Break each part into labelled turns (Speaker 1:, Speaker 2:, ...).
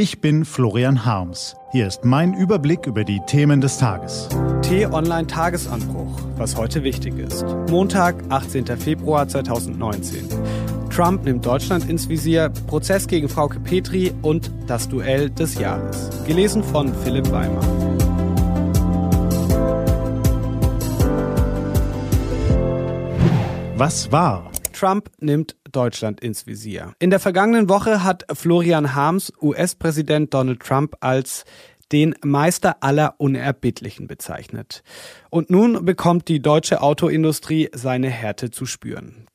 Speaker 1: Ich bin Florian Harms. Hier ist mein Überblick über die Themen des Tages.
Speaker 2: T-Online Tagesanbruch, was heute wichtig ist. Montag, 18. Februar 2019. Trump nimmt Deutschland ins Visier, Prozess gegen Frauke Petri und das Duell des Jahres. Gelesen von Philipp Weimer.
Speaker 1: Was war?
Speaker 2: Trump nimmt Deutschland ins Visier. In der vergangenen Woche hat Florian Harms US-Präsident Donald Trump als den Meister aller Unerbittlichen bezeichnet. Und nun bekommt die deutsche Autoindustrie seine Härte zu spüren.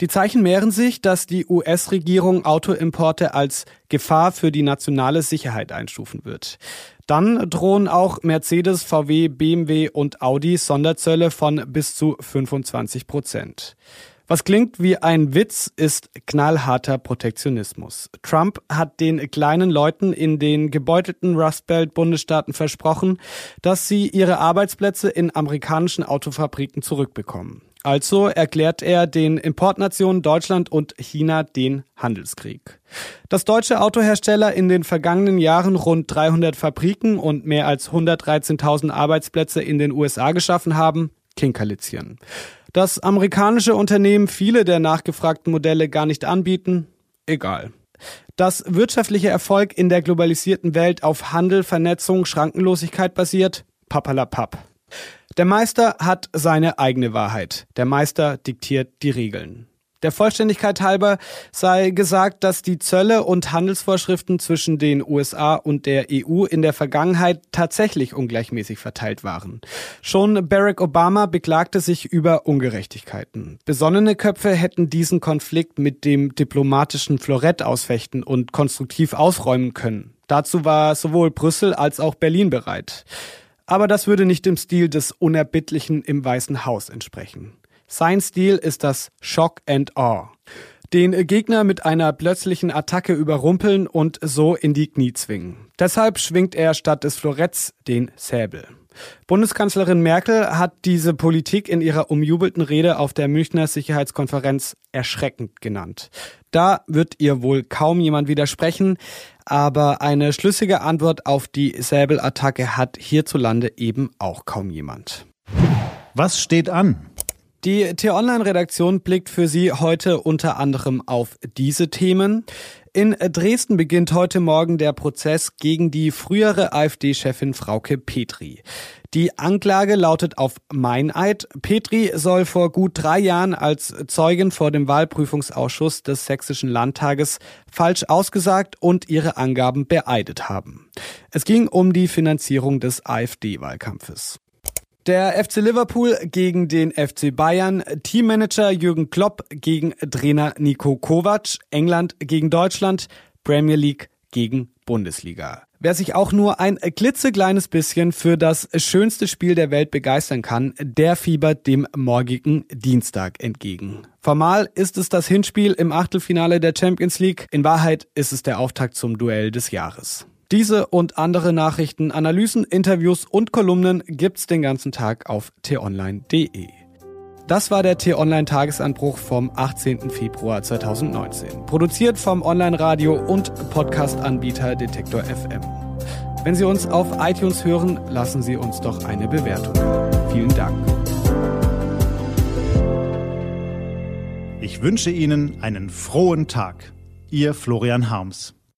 Speaker 2: Die Zeichen mehren sich, dass die US-Regierung Autoimporte als Gefahr für die nationale Sicherheit einstufen wird. Dann drohen auch Mercedes, VW, BMW und Audi Sonderzölle von bis zu 25 Prozent. Was klingt wie ein Witz, ist knallharter Protektionismus. Trump hat den kleinen Leuten in den gebeutelten Rust Belt Bundesstaaten versprochen, dass sie ihre Arbeitsplätze in amerikanischen Autofabriken zurückbekommen. Also erklärt er den Importnationen Deutschland und China den Handelskrieg. Dass deutsche Autohersteller in den vergangenen Jahren rund 300 Fabriken und mehr als 113.000 Arbeitsplätze in den USA geschaffen haben, Kinkerlitzchen. Dass amerikanische Unternehmen viele der nachgefragten Modelle gar nicht anbieten, egal. Dass wirtschaftlicher Erfolg in der globalisierten Welt auf Handel, Vernetzung, Schrankenlosigkeit basiert, papalapap. Der Meister hat seine eigene Wahrheit. Der Meister diktiert die Regeln. Der Vollständigkeit halber sei gesagt, dass die Zölle und Handelsvorschriften zwischen den USA und der EU in der Vergangenheit tatsächlich ungleichmäßig verteilt waren. Schon Barack Obama beklagte sich über Ungerechtigkeiten. Besonnene Köpfe hätten diesen Konflikt mit dem diplomatischen Florett ausfechten und konstruktiv ausräumen können. Dazu war sowohl Brüssel als auch Berlin bereit. Aber das würde nicht dem Stil des Unerbittlichen im Weißen Haus entsprechen. Sein Stil ist das Shock and Awe. Den Gegner mit einer plötzlichen Attacke überrumpeln und so in die Knie zwingen. Deshalb schwingt er statt des Floretts den Säbel. Bundeskanzlerin Merkel hat diese Politik in ihrer umjubelten Rede auf der Münchner Sicherheitskonferenz erschreckend genannt. Da wird ihr wohl kaum jemand widersprechen, aber eine schlüssige Antwort auf die Säbelattacke hat hierzulande eben auch kaum jemand.
Speaker 1: Was steht an?
Speaker 2: Die T-Online-Redaktion blickt für Sie heute unter anderem auf diese Themen. In Dresden beginnt heute Morgen der Prozess gegen die frühere AfD-Chefin Frauke Petri. Die Anklage lautet auf Meineid. Petri soll vor gut drei Jahren als Zeugin vor dem Wahlprüfungsausschuss des Sächsischen Landtages falsch ausgesagt und ihre Angaben beeidet haben. Es ging um die Finanzierung des AfD-Wahlkampfes. Der FC Liverpool gegen den FC Bayern, Teammanager Jürgen Klopp gegen Trainer Nico Kovac, England gegen Deutschland, Premier League gegen Bundesliga. Wer sich auch nur ein klitzekleines bisschen für das schönste Spiel der Welt begeistern kann, der fiebert dem morgigen Dienstag entgegen. Formal ist es das Hinspiel im Achtelfinale der Champions League. In Wahrheit ist es der Auftakt zum Duell des Jahres. Diese und andere Nachrichten, Analysen, Interviews und Kolumnen gibt's den ganzen Tag auf t-online.de. Das war der T-Online Tagesanbruch vom 18. Februar 2019. Produziert vom Online-Radio und Podcast-Anbieter Detektor FM. Wenn Sie uns auf iTunes hören, lassen Sie uns doch eine Bewertung. Vielen Dank.
Speaker 1: Ich wünsche Ihnen einen frohen Tag. Ihr Florian Harms.